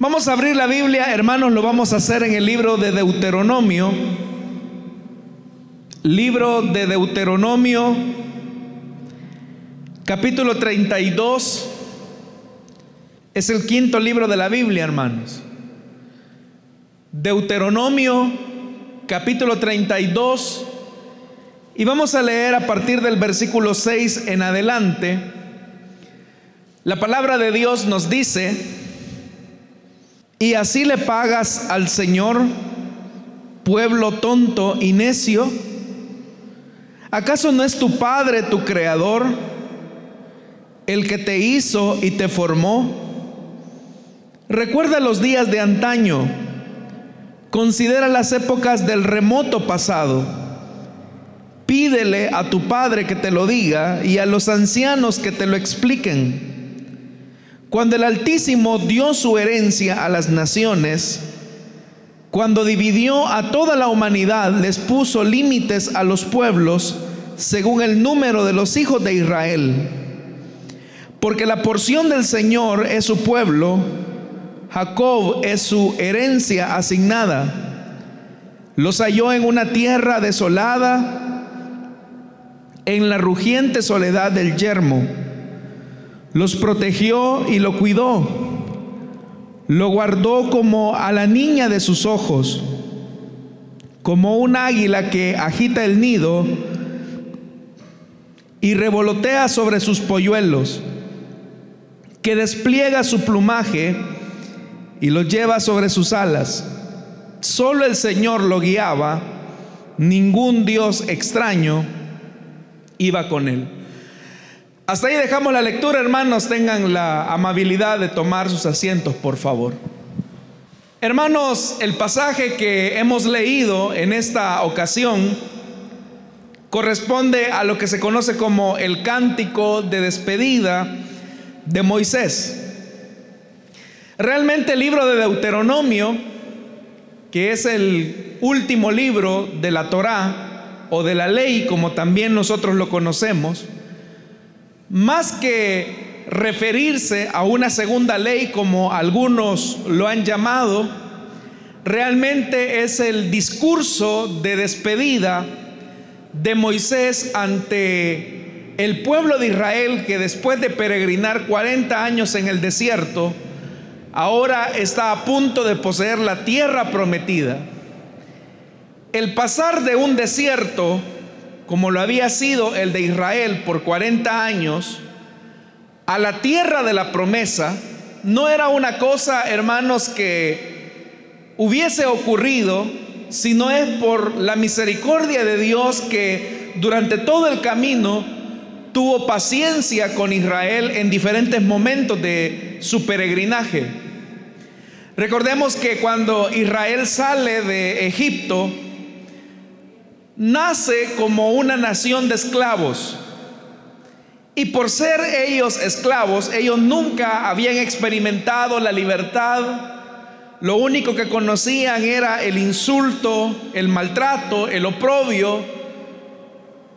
Vamos a abrir la Biblia, hermanos, lo vamos a hacer en el libro de Deuteronomio. Libro de Deuteronomio, capítulo 32. Es el quinto libro de la Biblia, hermanos. Deuteronomio, capítulo 32. Y vamos a leer a partir del versículo 6 en adelante. La palabra de Dios nos dice, y así le pagas al Señor, pueblo tonto y necio. ¿Acaso no es tu Padre tu Creador, el que te hizo y te formó? Recuerda los días de antaño, considera las épocas del remoto pasado. Pídele a tu Padre que te lo diga y a los ancianos que te lo expliquen cuando el Altísimo dio su herencia a las naciones, cuando dividió a toda la humanidad, les puso límites a los pueblos según el número de los hijos de Israel. Porque la porción del Señor es su pueblo, Jacob es su herencia asignada. Los halló en una tierra desolada, en la rugiente soledad del yermo los protegió y lo cuidó. Lo guardó como a la niña de sus ojos, como un águila que agita el nido y revolotea sobre sus polluelos, que despliega su plumaje y lo lleva sobre sus alas. Solo el Señor lo guiaba, ningún Dios extraño iba con él. Hasta ahí dejamos la lectura, hermanos. Tengan la amabilidad de tomar sus asientos, por favor. Hermanos, el pasaje que hemos leído en esta ocasión corresponde a lo que se conoce como el cántico de despedida de Moisés. Realmente el libro de Deuteronomio, que es el último libro de la Torá o de la ley, como también nosotros lo conocemos, más que referirse a una segunda ley como algunos lo han llamado, realmente es el discurso de despedida de Moisés ante el pueblo de Israel que después de peregrinar 40 años en el desierto, ahora está a punto de poseer la tierra prometida. El pasar de un desierto como lo había sido el de Israel por 40 años, a la tierra de la promesa, no era una cosa, hermanos, que hubiese ocurrido, sino es por la misericordia de Dios que durante todo el camino tuvo paciencia con Israel en diferentes momentos de su peregrinaje. Recordemos que cuando Israel sale de Egipto, nace como una nación de esclavos. Y por ser ellos esclavos, ellos nunca habían experimentado la libertad. Lo único que conocían era el insulto, el maltrato, el oprobio,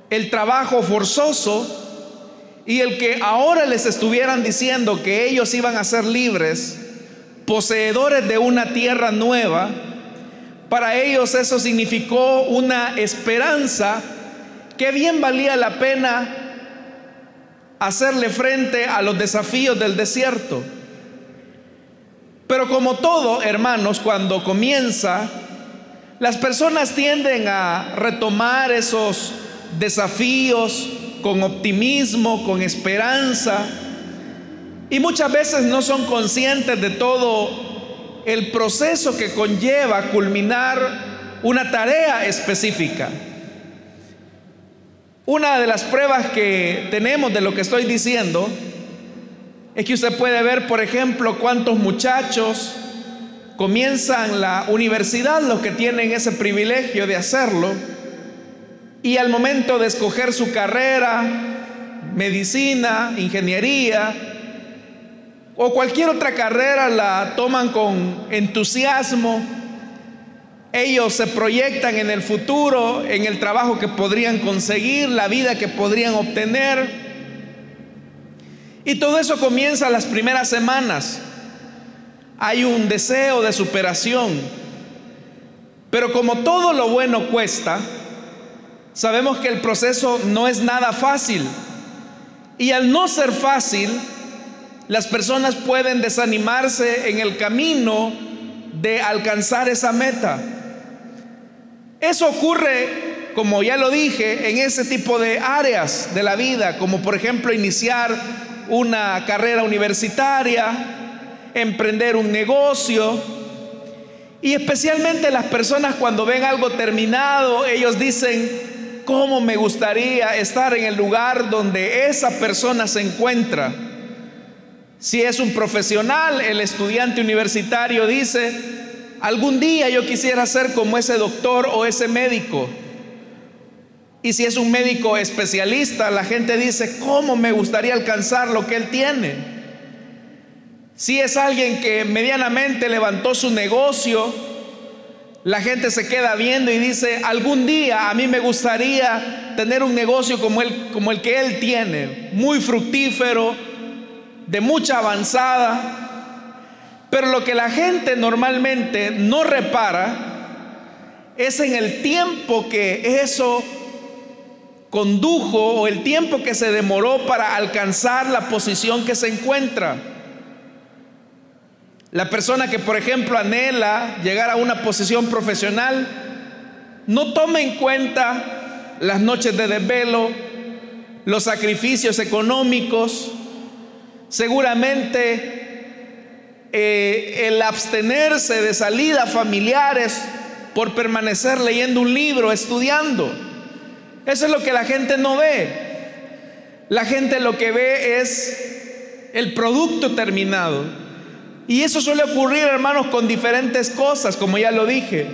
el trabajo forzoso. Y el que ahora les estuvieran diciendo que ellos iban a ser libres, poseedores de una tierra nueva, para ellos eso significó una esperanza que bien valía la pena hacerle frente a los desafíos del desierto. Pero como todo, hermanos, cuando comienza, las personas tienden a retomar esos desafíos con optimismo, con esperanza, y muchas veces no son conscientes de todo el proceso que conlleva culminar una tarea específica. Una de las pruebas que tenemos de lo que estoy diciendo es que usted puede ver, por ejemplo, cuántos muchachos comienzan la universidad, los que tienen ese privilegio de hacerlo, y al momento de escoger su carrera, medicina, ingeniería, o cualquier otra carrera la toman con entusiasmo. Ellos se proyectan en el futuro, en el trabajo que podrían conseguir, la vida que podrían obtener. Y todo eso comienza las primeras semanas. hay un deseo de superación. Pero como todo lo bueno cuesta, sabemos que el proceso no es nada fácil. Y al no ser fácil, las personas pueden desanimarse en el camino de alcanzar esa meta. Eso ocurre, como ya lo dije, en ese tipo de áreas de la vida, como por ejemplo iniciar una carrera universitaria, emprender un negocio. Y especialmente las personas cuando ven algo terminado, ellos dicen, ¿cómo me gustaría estar en el lugar donde esa persona se encuentra? Si es un profesional, el estudiante universitario dice, algún día yo quisiera ser como ese doctor o ese médico. Y si es un médico especialista, la gente dice, ¿cómo me gustaría alcanzar lo que él tiene? Si es alguien que medianamente levantó su negocio, la gente se queda viendo y dice, algún día a mí me gustaría tener un negocio como el, como el que él tiene, muy fructífero, de mucha avanzada. Pero lo que la gente normalmente no repara es en el tiempo que eso condujo o el tiempo que se demoró para alcanzar la posición que se encuentra. La persona que, por ejemplo, anhela llegar a una posición profesional, no toma en cuenta las noches de desvelo, los sacrificios económicos, seguramente eh, el abstenerse de salidas familiares por permanecer leyendo un libro, estudiando. Eso es lo que la gente no ve. La gente lo que ve es el producto terminado. Y eso suele ocurrir, hermanos, con diferentes cosas, como ya lo dije.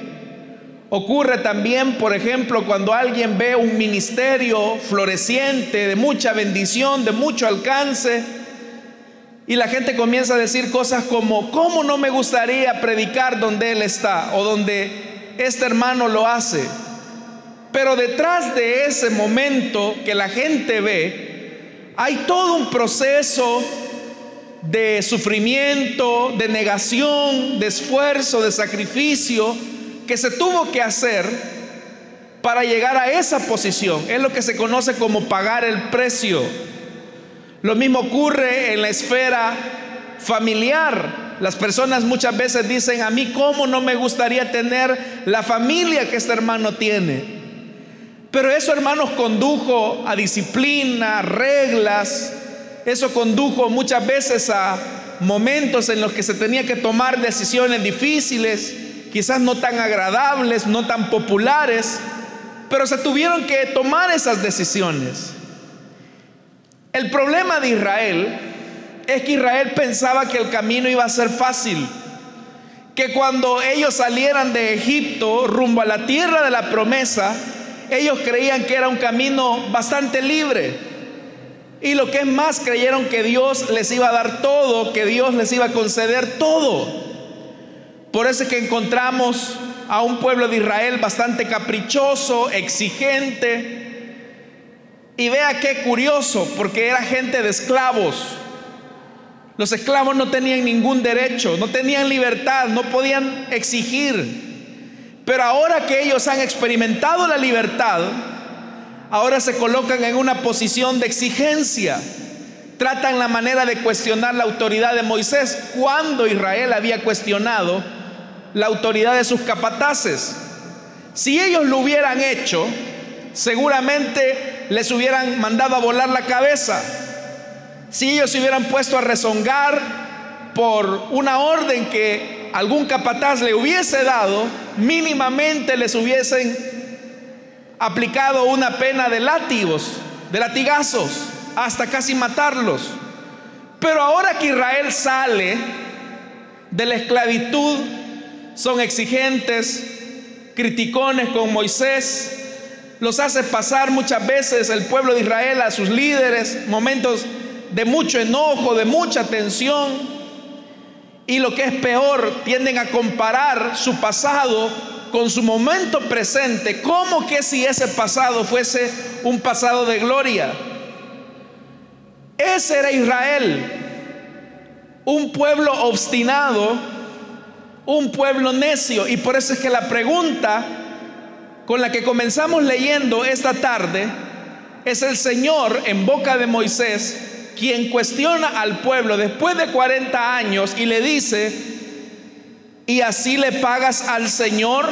Ocurre también, por ejemplo, cuando alguien ve un ministerio floreciente, de mucha bendición, de mucho alcance, y la gente comienza a decir cosas como, ¿cómo no me gustaría predicar donde Él está o donde este hermano lo hace? Pero detrás de ese momento que la gente ve, hay todo un proceso de sufrimiento, de negación, de esfuerzo, de sacrificio que se tuvo que hacer para llegar a esa posición. Es lo que se conoce como pagar el precio. Lo mismo ocurre en la esfera familiar. Las personas muchas veces dicen, a mí cómo no me gustaría tener la familia que este hermano tiene. Pero eso, hermanos, condujo a disciplina, reglas. Eso condujo muchas veces a momentos en los que se tenía que tomar decisiones difíciles, quizás no tan agradables, no tan populares, pero se tuvieron que tomar esas decisiones. El problema de Israel es que Israel pensaba que el camino iba a ser fácil, que cuando ellos salieran de Egipto rumbo a la tierra de la promesa, ellos creían que era un camino bastante libre. Y lo que es más, creyeron que Dios les iba a dar todo, que Dios les iba a conceder todo. Por eso es que encontramos a un pueblo de Israel bastante caprichoso, exigente. Y vea qué curioso, porque era gente de esclavos. Los esclavos no tenían ningún derecho, no tenían libertad, no podían exigir. Pero ahora que ellos han experimentado la libertad, ahora se colocan en una posición de exigencia. Tratan la manera de cuestionar la autoridad de Moisés cuando Israel había cuestionado la autoridad de sus capataces. Si ellos lo hubieran hecho, seguramente les hubieran mandado a volar la cabeza. Si ellos se hubieran puesto a rezongar por una orden que algún capataz le hubiese dado, mínimamente les hubiesen aplicado una pena de látigos, de latigazos, hasta casi matarlos. Pero ahora que Israel sale de la esclavitud, son exigentes, criticones con Moisés, los hace pasar muchas veces el pueblo de Israel a sus líderes, momentos de mucho enojo, de mucha tensión. Y lo que es peor, tienden a comparar su pasado con su momento presente, como que si ese pasado fuese un pasado de gloria. Ese era Israel, un pueblo obstinado un pueblo necio. Y por eso es que la pregunta con la que comenzamos leyendo esta tarde es el Señor en boca de Moisés quien cuestiona al pueblo después de 40 años y le dice, ¿y así le pagas al Señor?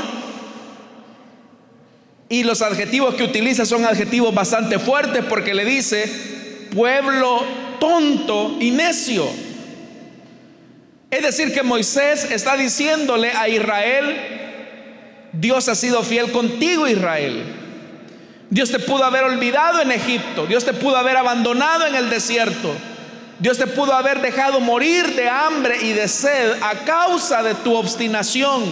Y los adjetivos que utiliza son adjetivos bastante fuertes porque le dice, pueblo tonto y necio. Es decir, que Moisés está diciéndole a Israel, Dios ha sido fiel contigo, Israel. Dios te pudo haber olvidado en Egipto, Dios te pudo haber abandonado en el desierto, Dios te pudo haber dejado morir de hambre y de sed a causa de tu obstinación,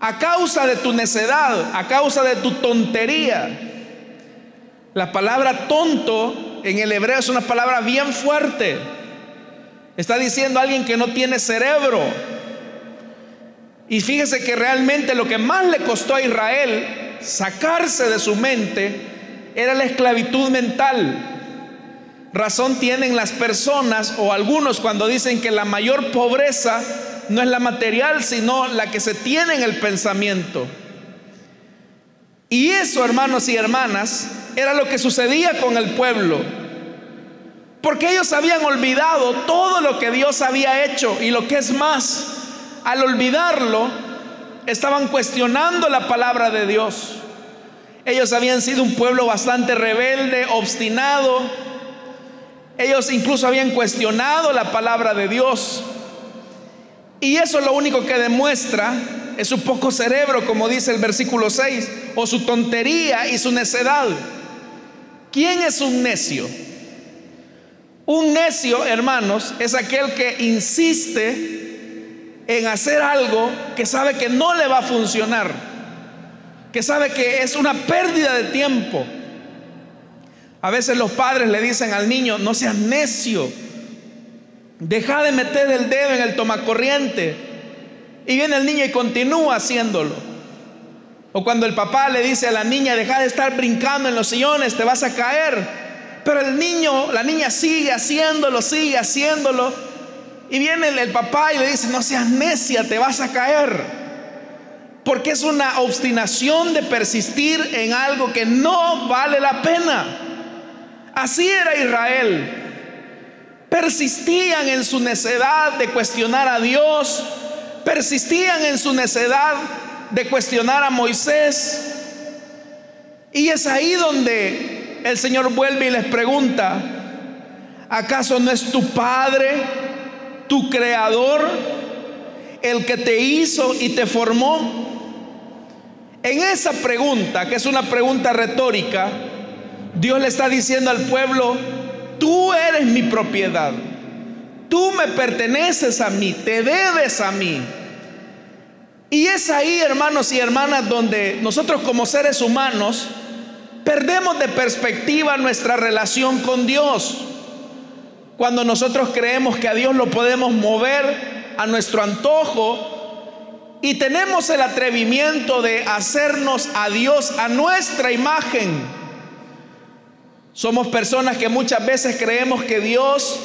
a causa de tu necedad, a causa de tu tontería. La palabra tonto en el hebreo es una palabra bien fuerte. Está diciendo alguien que no tiene cerebro. Y fíjese que realmente lo que más le costó a Israel sacarse de su mente era la esclavitud mental. Razón tienen las personas o algunos cuando dicen que la mayor pobreza no es la material, sino la que se tiene en el pensamiento. Y eso, hermanos y hermanas, era lo que sucedía con el pueblo. Porque ellos habían olvidado todo lo que Dios había hecho y lo que es más, al olvidarlo, estaban cuestionando la palabra de Dios. Ellos habían sido un pueblo bastante rebelde, obstinado. Ellos incluso habían cuestionado la palabra de Dios. Y eso lo único que demuestra es su poco cerebro, como dice el versículo 6, o su tontería y su necedad. ¿Quién es un necio? Un necio, hermanos, es aquel que insiste en hacer algo que sabe que no le va a funcionar, que sabe que es una pérdida de tiempo. A veces los padres le dicen al niño, no seas necio, deja de meter el dedo en el tomacorriente. Y viene el niño y continúa haciéndolo. O cuando el papá le dice a la niña, deja de estar brincando en los sillones, te vas a caer. Pero el niño, la niña sigue haciéndolo, sigue haciéndolo. Y viene el, papá y le dice, no seas necia, te vas a caer. Porque es una obstinación de persistir en algo que no vale la pena. Así era Israel. Persistían en su necedad de cuestionar a Dios. Persistían en su necedad de cuestionar a Moisés. Y es ahí donde el Señor vuelve y les pregunta, ¿acaso no es tu Padre, tu Creador, el que te hizo y te formó? En esa pregunta, que es una pregunta retórica, Dios le está diciendo al pueblo, tú eres mi propiedad, tú me perteneces a mí, te debes a mí. Y es ahí, hermanos y hermanas, donde nosotros como seres humanos, Perdemos de perspectiva nuestra relación con Dios. Cuando nosotros creemos que a Dios lo podemos mover a nuestro antojo y tenemos el atrevimiento de hacernos a Dios a nuestra imagen. Somos personas que muchas veces creemos que Dios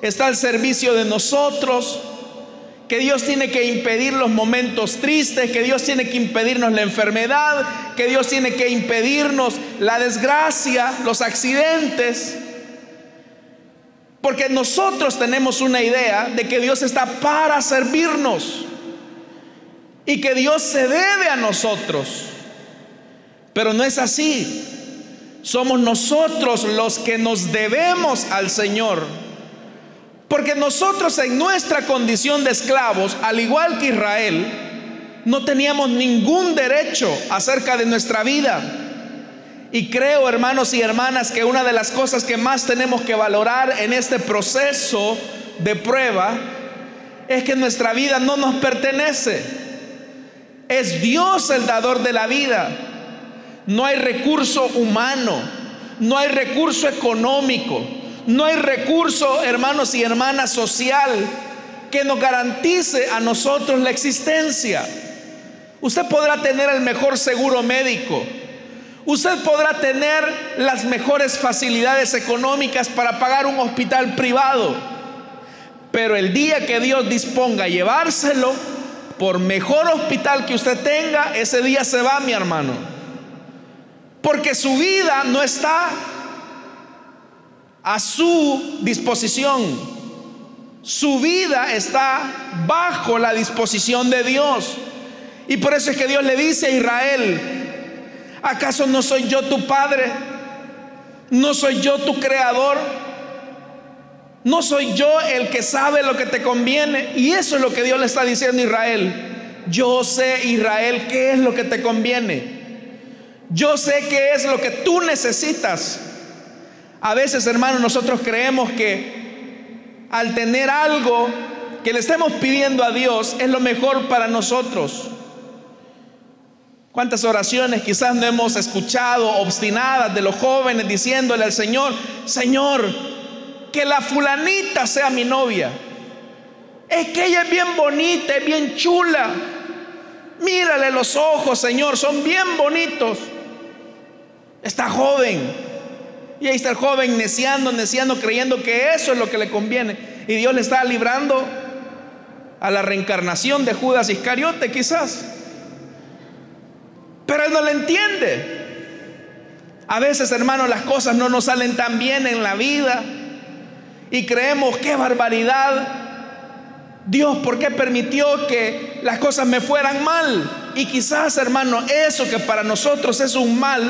está al servicio de nosotros, que Dios tiene que impedir los momentos tristes, que Dios tiene que impedirnos la enfermedad, que Dios tiene que impedirnos la desgracia, los accidentes. Porque nosotros tenemos una idea de que Dios está para servirnos y que Dios se debe a nosotros. Pero no es así. Somos nosotros los que nos debemos al Señor. Porque nosotros en nuestra condición de esclavos, al igual que Israel, no teníamos ningún derecho acerca de nuestra vida. Y creo, hermanos y hermanas, que una de las cosas que más tenemos que valorar en este proceso de prueba es que nuestra vida no nos pertenece. Es Dios el dador de la vida. No hay recurso humano, no hay recurso económico, no hay recurso, hermanos y hermanas, social que nos garantice a nosotros la existencia. Usted podrá tener el mejor seguro médico. Usted podrá tener las mejores facilidades económicas para pagar un hospital privado. pero el día que Dios disponga a llevárselo, por mejor hospital que usted tenga, ese día se va, mi hermano. Porque su vida no está a su disposición. Su vida está bajo la disposición de Dios. Y por eso es que Dios le dice a Israel, ¿acaso no soy yo tu padre? ¿No soy yo tu creador? ¿No soy yo el que sabe lo que te conviene? Y eso es lo que Dios le está diciendo a Israel. Yo sé, Israel, qué es lo que te conviene. Yo sé qué es lo que tú necesitas. A veces, hermanos, nosotros creemos que al tener algo que le estemos pidiendo a Dios es lo mejor para nosotros. ¿Cuántas oraciones quizás no hemos escuchado obstinadas de los jóvenes diciéndole al Señor, Señor, que la fulanita sea mi novia? Es que ella es bien bonita, es bien chula. Mírale los ojos, Señor, son bien bonitos. Está joven. Y ahí está el joven neciando, neciando, creyendo que eso es lo que le conviene. Y Dios le está librando a la reencarnación de Judas Iscariote, quizás. Pero él no le entiende. A veces, hermanos, las cosas no nos salen tan bien en la vida y creemos, qué barbaridad. Dios, ¿por qué permitió que las cosas me fueran mal? Y quizás, hermano, eso que para nosotros es un mal,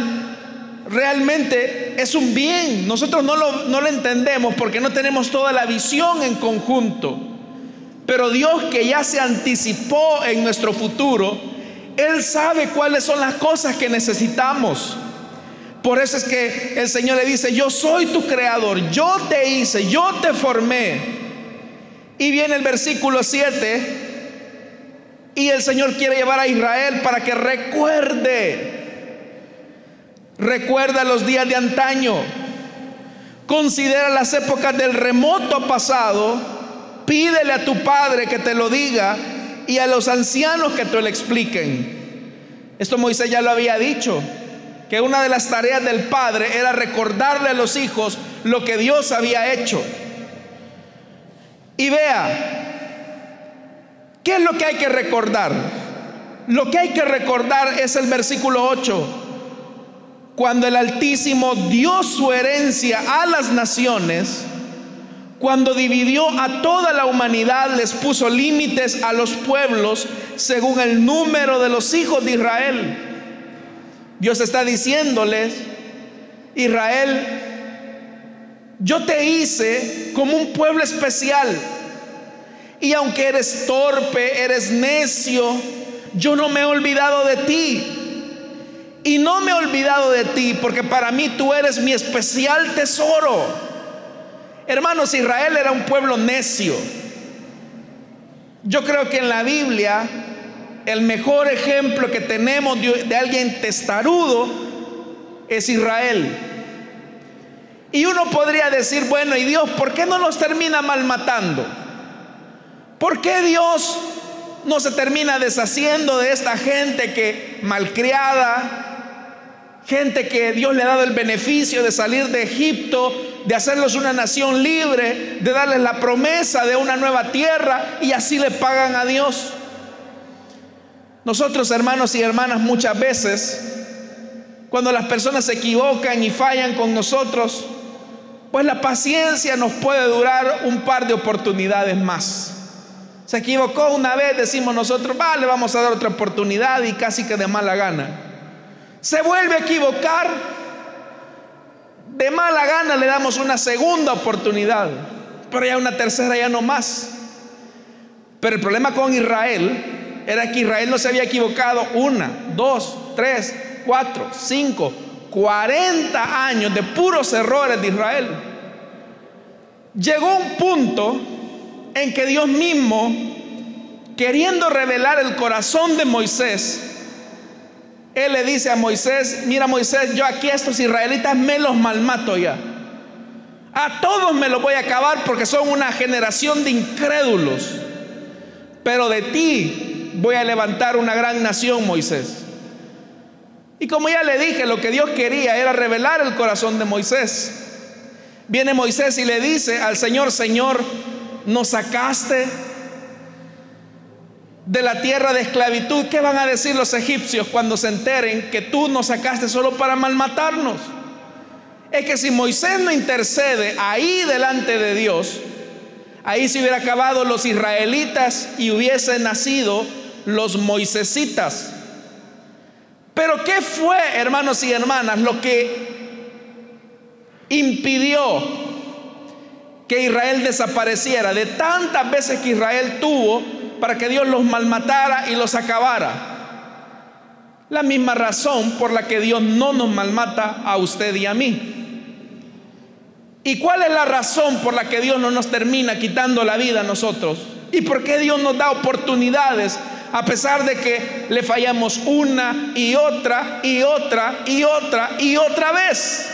realmente es un bien. Nosotros no lo, no lo entendemos porque no tenemos toda la visión en conjunto. Pero Dios que ya se anticipó en nuestro futuro, él sabe cuáles son las cosas que necesitamos. Por eso es que el Señor le dice, yo soy tu creador, yo te hice, yo te formé. Y viene el versículo 7 y el Señor quiere llevar a Israel para que recuerde, recuerda los días de antaño, considera las épocas del remoto pasado, pídele a tu Padre que te lo diga y a los ancianos que te lo expliquen. Esto Moisés ya lo había dicho, que una de las tareas del padre era recordarle a los hijos lo que Dios había hecho. Y vea, ¿qué es lo que hay que recordar? Lo que hay que recordar es el versículo 8, cuando el Altísimo dio su herencia a las naciones cuando dividió a toda la humanidad, les puso límites a los pueblos según el número de los hijos de Israel. Dios está diciéndoles, Israel, yo te hice como un pueblo especial. Y aunque eres torpe, eres necio, yo no me he olvidado de ti. Y no me he olvidado de ti porque para mí tú eres mi especial tesoro. Hermanos, Israel era un pueblo necio. Yo creo que en la Biblia el mejor ejemplo que tenemos de, alguien testarudo es Israel. Y uno podría decir, bueno, ¿y Dios por qué no los termina mal matando? ¿Por qué Dios no se termina deshaciendo de esta gente que malcriada, gente que Dios le ha dado el beneficio de salir de Egipto, de hacerlos una nación libre, de darles la promesa de una nueva tierra y así le pagan a Dios. Nosotros, hermanos y hermanas, muchas veces, cuando las personas se equivocan y fallan con nosotros, pues la paciencia nos puede durar un par de oportunidades más. Se equivocó una vez, decimos nosotros, vale, vamos a dar otra oportunidad y casi que de mala gana. Se vuelve a equivocar, de mala gana le damos una segunda oportunidad, pero ya una tercera ya no más. Pero el problema con Israel era que Israel no se había equivocado una, dos, tres, cuatro, cinco, cuarenta años de puros errores de Israel. Llegó un punto en que Dios mismo, queriendo revelar el corazón de Moisés, él le dice a Moisés, mira Moisés, yo aquí a estos israelitas me los malmato ya. A todos me los voy a acabar porque son una generación de incrédulos. Pero de ti voy a levantar una gran nación, Moisés. Y como ya le dije, lo que Dios quería era revelar el corazón de Moisés. Viene Moisés y le dice al Señor, Señor, nos sacaste de la tierra de esclavitud, ¿qué van a decir los egipcios cuando se enteren que tú nos sacaste solo para malmatarnos? Es que si Moisés no intercede ahí delante de Dios, ahí se hubiera acabado los israelitas y hubiesen nacido los moisesitas. Pero ¿qué fue, hermanos y hermanas, lo que impidió que Israel desapareciera? De tantas veces que Israel tuvo para que Dios los malmatara y los acabara. La misma razón por la que Dios no nos malmata a usted y a mí. ¿Y cuál es la razón por la que Dios no nos termina quitando la vida a nosotros? ¿Y por qué Dios nos da oportunidades a pesar de que le fallamos una y otra y otra y otra y otra vez?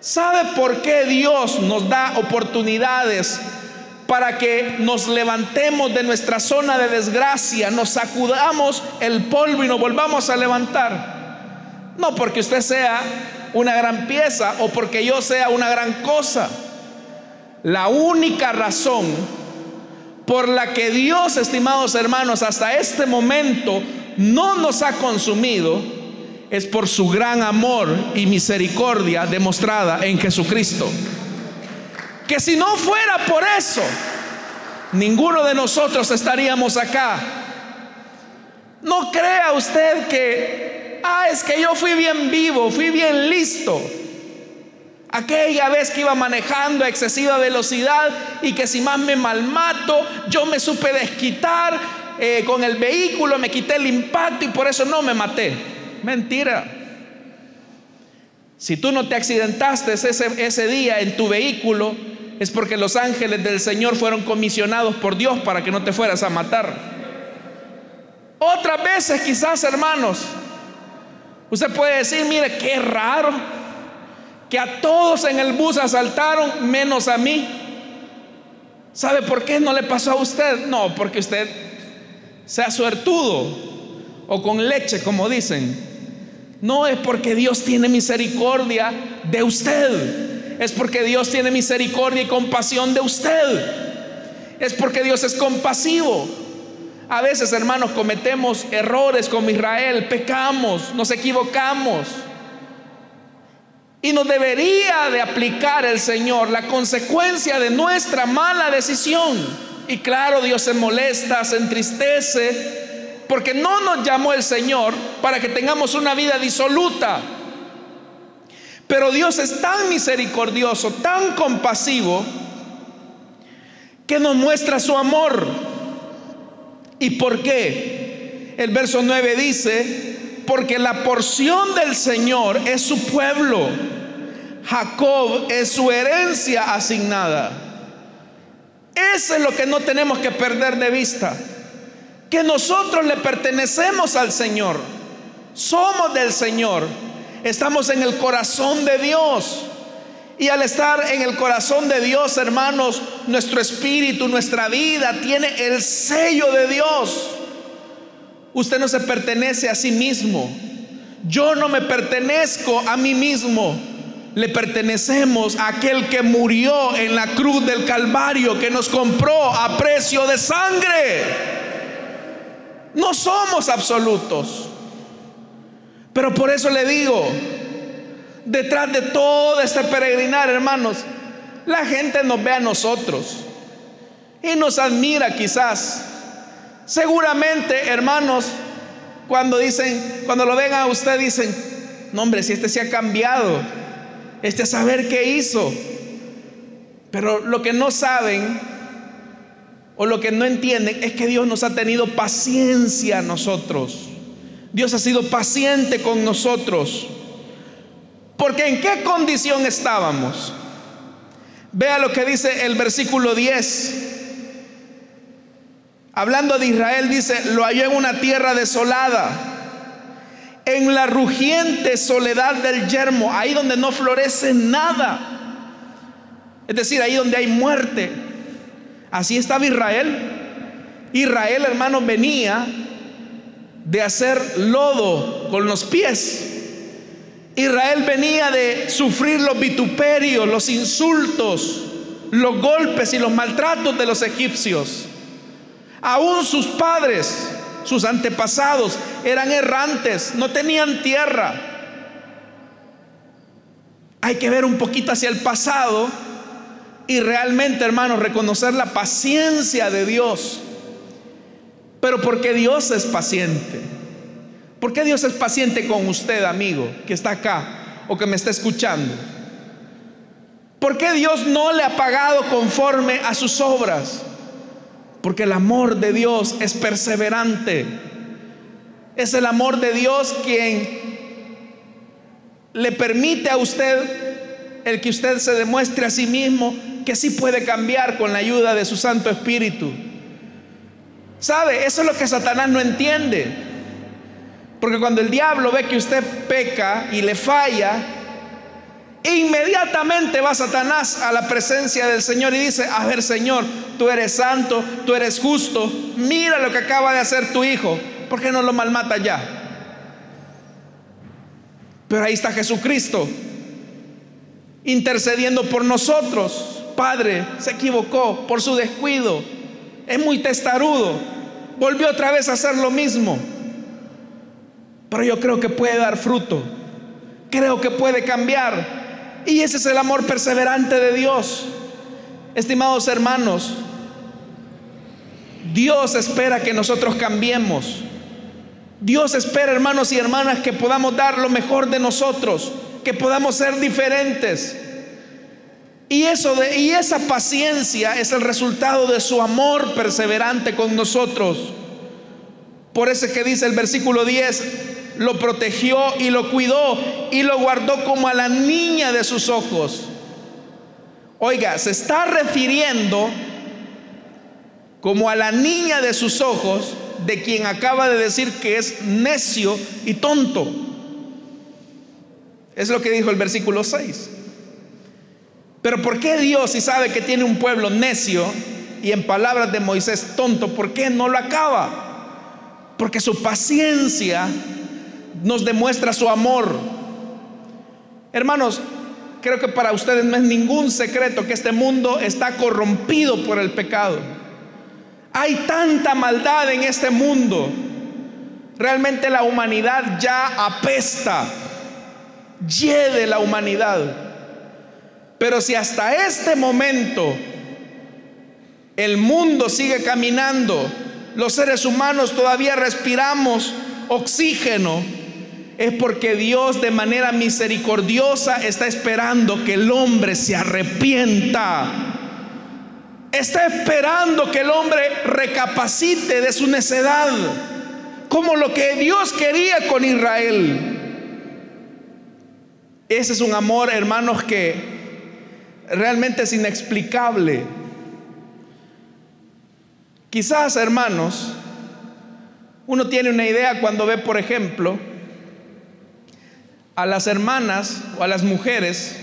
¿Sabe por qué Dios nos da oportunidades para que nos levantemos de nuestra zona de desgracia, nos sacudamos el polvo y nos volvamos a levantar. No porque usted sea una gran pieza o porque yo sea una gran cosa. La única razón por la que Dios, estimados hermanos, hasta este momento no nos ha consumido es por su gran amor y misericordia demostrada en Jesucristo que si no fuera por eso, ninguno de nosotros estaríamos acá. No crea usted que, ah, es que yo fui bien vivo, fui bien listo. Aquella vez que iba manejando a excesiva velocidad y que si más me malmato, yo me supe desquitar eh, con el vehículo, me quité el impacto y por eso no me maté. Mentira. Si tú no te accidentaste ese, ese día en tu vehículo, es porque los ángeles del Señor fueron comisionados por Dios para que no te fueras a matar. Otras veces quizás, hermanos, usted puede decir, mire, qué raro que a todos en el bus asaltaron menos a mí. ¿Sabe por qué no le pasó a usted? No, porque usted sea suertudo o con leche, como dicen. No es porque Dios tiene misericordia de usted es porque Dios tiene misericordia y compasión de usted. Es porque Dios es compasivo. A veces, hermanos, cometemos errores como Israel, pecamos, nos equivocamos. Y nos debería de aplicar el Señor la consecuencia de nuestra mala decisión. Y claro, Dios se molesta, se entristece, porque no nos llamó el Señor para que tengamos una vida disoluta. Pero Dios es tan misericordioso, tan compasivo, que nos muestra su amor. ¿Y por qué? El verso 9 dice, porque la porción del Señor es su pueblo, Jacob es su herencia asignada. Eso es lo que no tenemos que perder de vista, que nosotros le pertenecemos al Señor, somos del Señor estamos en el corazón de Dios. Y al estar en el corazón de Dios, hermanos, nuestro espíritu, nuestra vida tiene el sello de Dios. Usted no se pertenece a sí mismo. Yo no me pertenezco a mí mismo. Le pertenecemos a aquel que murió en la cruz del Calvario, que nos compró a precio de sangre. No somos absolutos. Pero por eso le digo, detrás de todo este peregrinar, hermanos, la gente nos ve a nosotros y nos admira quizás. Seguramente, hermanos, cuando dicen, cuando lo ven a usted, dicen, no hombre, si este se ha cambiado, este saber qué hizo. Pero lo que no saben o lo que no entienden es que Dios nos ha tenido paciencia a nosotros. Dios ha sido paciente con nosotros. Porque en qué condición estábamos. Vea lo que dice el versículo 10. Hablando de Israel, dice, lo halló en una tierra desolada, en la rugiente soledad del yermo, ahí donde no florece nada. Es decir, ahí donde hay muerte. Así estaba Israel. Israel, hermano, venía de hacer lodo con los pies. Israel venía de sufrir los vituperios, los insultos, los golpes y los maltratos de los egipcios. Aún sus padres, sus antepasados, eran errantes, no tenían tierra. Hay que ver un poquito hacia el pasado y realmente, hermanos, reconocer la paciencia de Dios. Pero porque Dios es paciente. ¿Por qué Dios es paciente con usted, amigo, que está acá o que me está escuchando? ¿Por qué Dios no le ha pagado conforme a sus obras? Porque el amor de Dios es perseverante. Es el amor de Dios quien le permite a usted el que usted se demuestre a sí mismo que sí puede cambiar con la ayuda de su Santo Espíritu. ¿Sabe? Eso es lo que Satanás no entiende. Porque cuando el diablo ve que usted peca y le falla, inmediatamente va Satanás a la presencia del Señor y dice, a ver Señor, tú eres santo, tú eres justo, mira lo que acaba de hacer tu hijo, ¿por qué no lo malmata ya? Pero ahí está Jesucristo intercediendo por nosotros. Padre, se equivocó por su descuido. Es muy testarudo. Volvió otra vez a hacer lo mismo. Pero yo creo que puede dar fruto. Creo que puede cambiar. Y ese es el amor perseverante de Dios. Estimados hermanos, Dios espera que nosotros cambiemos. Dios espera, hermanos y hermanas, que podamos dar lo mejor de nosotros, que podamos ser diferentes. Y, eso de, y esa paciencia es el resultado de su amor perseverante con nosotros. Por eso es que dice el versículo 10, lo protegió y lo cuidó y lo guardó como a la niña de sus ojos. Oiga, se está refiriendo como a la niña de sus ojos de quien acaba de decir que es necio y tonto. Es lo que dijo el versículo 6. Pero ¿por qué Dios, si sabe que tiene un pueblo necio y en palabras de Moisés tonto, ¿por qué no lo acaba? Porque su paciencia nos demuestra su amor. Hermanos, creo que para ustedes no es ningún secreto que este mundo está corrompido por el pecado. Hay tanta maldad en este mundo. Realmente la humanidad ya apesta. Lleve la humanidad. Pero si hasta este momento el mundo sigue caminando, los seres humanos todavía respiramos oxígeno, es porque Dios de manera misericordiosa está esperando que el hombre se arrepienta. Está esperando que el hombre recapacite de su necedad, como lo que Dios quería con Israel. Ese es un amor, hermanos, que realmente es inexplicable. Quizás, hermanos, uno tiene una idea cuando ve, por ejemplo, a las hermanas o a las mujeres,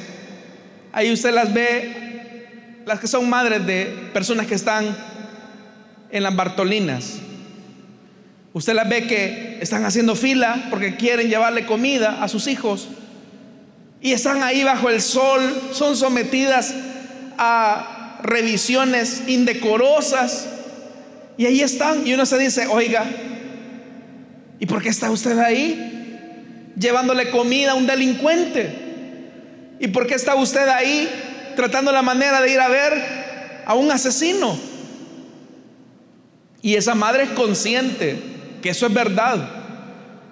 ahí usted las ve, las que son madres de personas que están en las Bartolinas. Usted las ve que están haciendo fila porque quieren llevarle comida a sus hijos y están ahí bajo el sol, son sometidas a revisiones indecorosas y ahí están y uno se dice, oiga, ¿y por qué está usted ahí? Llevándole comida a un delincuente. ¿Y por qué está usted ahí tratando la manera de ir a ver a un asesino? Y esa madre es consciente que eso es verdad,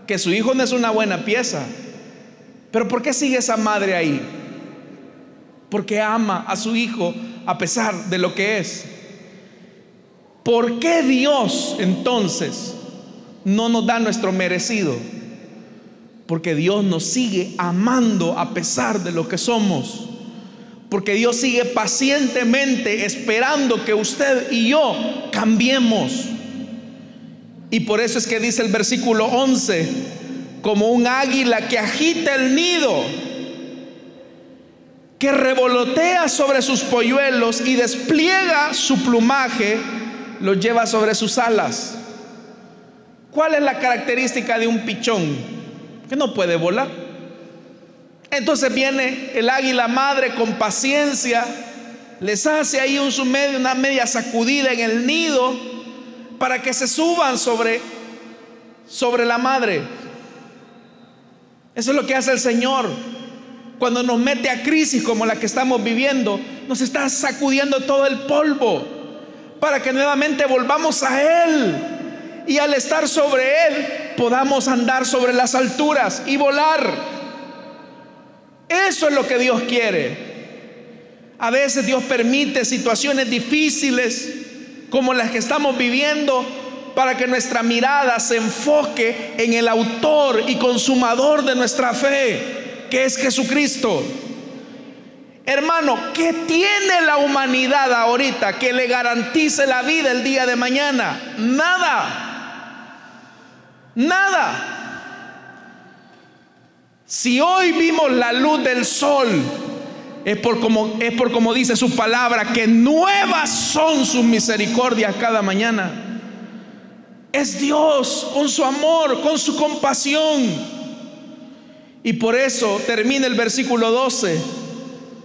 que su hijo no es una buena pieza, pero ¿por qué sigue esa madre ahí? Porque ama a su hijo a pesar de lo que es. ¿Por qué Dios entonces no nos da nuestro merecido? Porque Dios nos sigue amando a pesar de lo que somos. Porque Dios sigue pacientemente esperando que usted y yo cambiemos. Y por eso es que dice el versículo 11, como un águila que agita el nido, que revolotea sobre sus polluelos y despliega su plumaje, lo lleva sobre sus alas. ¿Cuál es la característica de un pichón? Que no puede volar. Entonces viene el águila madre con paciencia les hace ahí un medio, una media sacudida en el nido para que se suban sobre, sobre la madre. Eso es lo que hace el Señor. Cuando nos mete a crisis como la que estamos viviendo, nos está sacudiendo todo el polvo para que nuevamente volvamos a Él. Y al estar sobre Él, podamos andar sobre las alturas y volar. Eso es lo que Dios quiere. A veces Dios permite situaciones difíciles como las que estamos viviendo para que nuestra mirada se enfoque en el autor y consumador de nuestra fe, que es Jesucristo. Hermano, ¿qué tiene la humanidad ahorita que le garantice la vida el día de mañana? Nada. Nada. Si hoy vimos la luz del sol, es por como, es por como dice su palabra, que nuevas son sus misericordias cada mañana. Es Dios con su amor, con su compasión. Y por eso termina el versículo 12.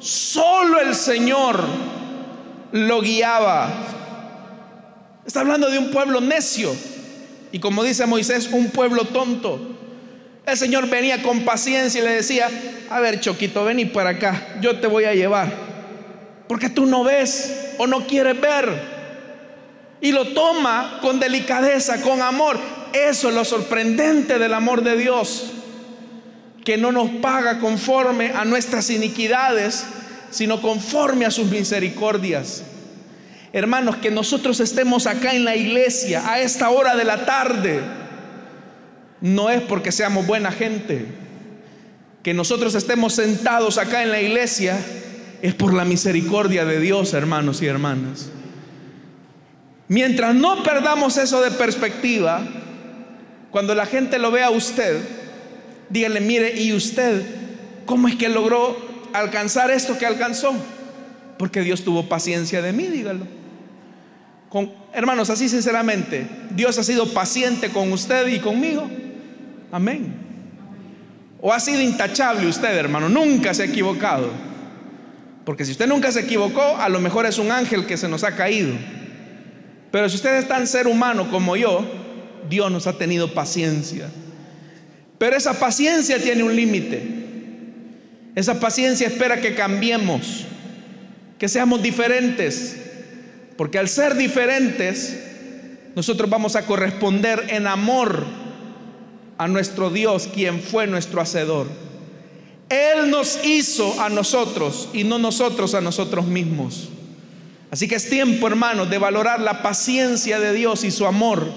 Solo el Señor lo guiaba. Está hablando de un pueblo necio. Y como dice Moisés, un pueblo tonto. El Señor venía con paciencia y le decía, a ver Choquito, vení para acá, yo te voy a llevar. Porque tú no ves o no quieres ver. Y lo toma con delicadeza, con amor. Eso es lo sorprendente del amor de Dios. Que no nos paga conforme a nuestras iniquidades, sino conforme a sus misericordias. Hermanos, que nosotros estemos acá en la iglesia a esta hora de la tarde no es porque seamos buena gente. Que nosotros estemos sentados acá en la iglesia es por la misericordia de Dios, hermanos y hermanas. Mientras no perdamos eso de perspectiva, cuando la gente lo vea a usted, díganle, mire, ¿y usted cómo es que logró alcanzar esto que alcanzó? Porque Dios tuvo paciencia de mí, dígalo. Con, hermanos, así sinceramente, Dios ha sido paciente con usted y conmigo. Amén. ¿O ha sido intachable usted, hermano? Nunca se ha equivocado. Porque si usted nunca se equivocó, a lo mejor es un ángel que se nos ha caído. Pero si usted es tan ser humano como yo, Dios nos ha tenido paciencia. Pero esa paciencia tiene un límite. Esa paciencia espera que cambiemos, que seamos diferentes. Porque al ser diferentes, nosotros vamos a corresponder en amor a nuestro Dios, quien fue nuestro hacedor. Él nos hizo a nosotros y no nosotros a nosotros mismos. Así que es tiempo, hermanos, de valorar la paciencia de Dios y su amor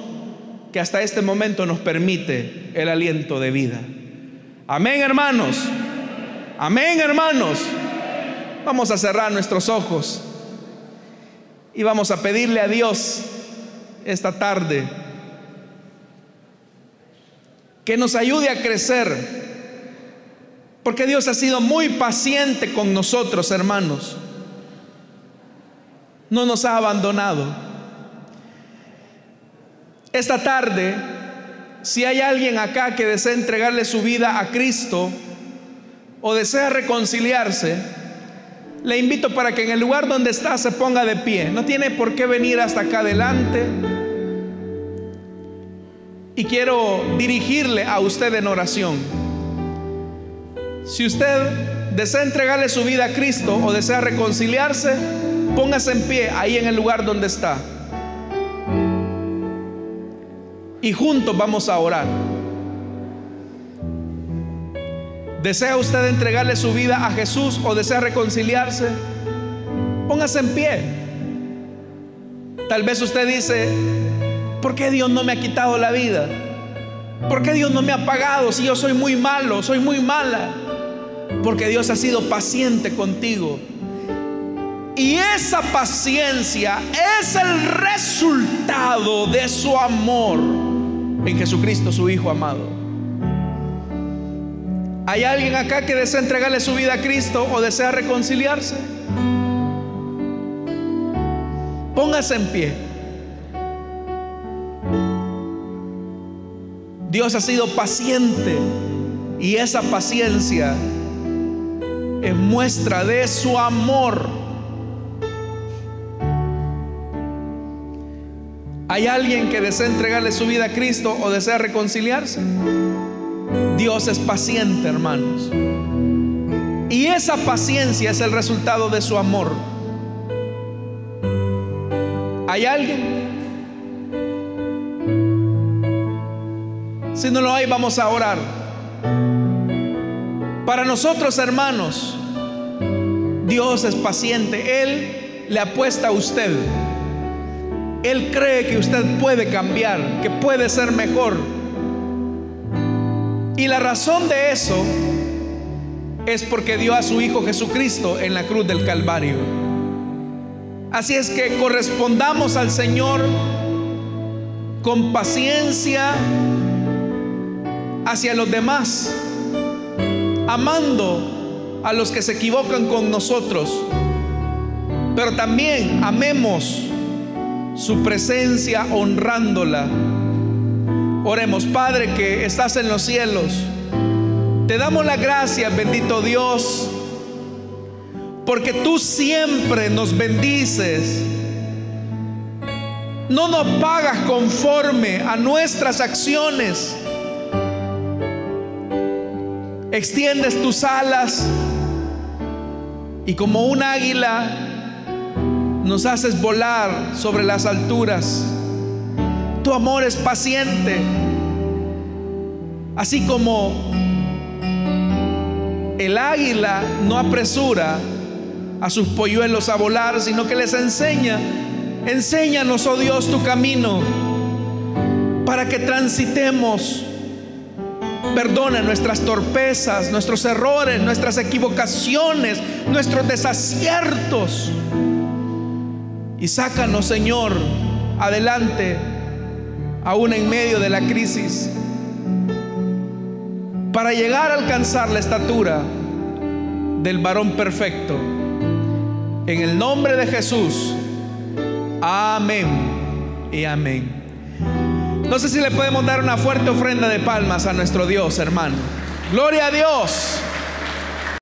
que hasta este momento nos permite el aliento de vida. Amén, hermanos. Amén, hermanos. Vamos a cerrar nuestros ojos y vamos a pedirle a Dios esta tarde que nos ayude a crecer. Porque Dios ha sido muy paciente con nosotros, hermanos. No nos ha abandonado. Esta tarde, si hay alguien acá que desea entregarle su vida a Cristo o desea reconciliarse, le invito para que en el lugar donde está se ponga de pie. No tiene por qué venir hasta acá adelante y quiero dirigirle a usted en oración. Si usted desea entregarle su vida a Cristo o desea reconciliarse, póngase en pie ahí en el lugar donde está. Y juntos vamos a orar. ¿Desea usted entregarle su vida a Jesús o desea reconciliarse? Póngase en pie. Tal vez usted dice, ¿Por qué Dios no me ha quitado la vida? ¿Por qué Dios no me ha pagado si yo soy muy malo, soy muy mala? Porque Dios ha sido paciente contigo. Y esa paciencia es el resultado de su amor en Jesucristo, su Hijo amado. ¿Hay alguien acá que desea entregarle su vida a Cristo o desea reconciliarse? Póngase en pie. Dios ha sido paciente y esa paciencia es muestra de su amor ¿Hay alguien que desea entregarle su vida a Cristo o desea reconciliarse? Dios es paciente, hermanos. Y esa paciencia es el resultado de su amor. ¿Hay alguien? Si no lo hay, vamos a orar. Para nosotros, hermanos, Dios es paciente. Él le apuesta a usted. Él cree que usted puede cambiar, que puede ser mejor. Y la razón de eso es porque dio a su Hijo Jesucristo en la cruz del Calvario. Así es que correspondamos al Señor con paciencia hacia los demás, amando a los que se equivocan con nosotros, pero también amemos su presencia honrándola. Oremos, Padre que estás en los cielos. Te damos la gracia, bendito Dios, porque tú siempre nos bendices. No nos pagas conforme a nuestras acciones. Extiendes tus alas y como un águila nos haces volar sobre las alturas. Tu amor es paciente, así como el águila no apresura a sus polluelos a volar, sino que les enseña, enséñanos, oh Dios, tu camino, para que transitemos. Perdona nuestras torpezas, nuestros errores, nuestras equivocaciones, nuestros desaciertos. Y sácanos, Señor, adelante, aún en medio de la crisis, para llegar a alcanzar la estatura del varón perfecto. En el nombre de Jesús. Amén y amén. No sé si le podemos dar una fuerte ofrenda de palmas a nuestro Dios, hermano. Gloria a Dios.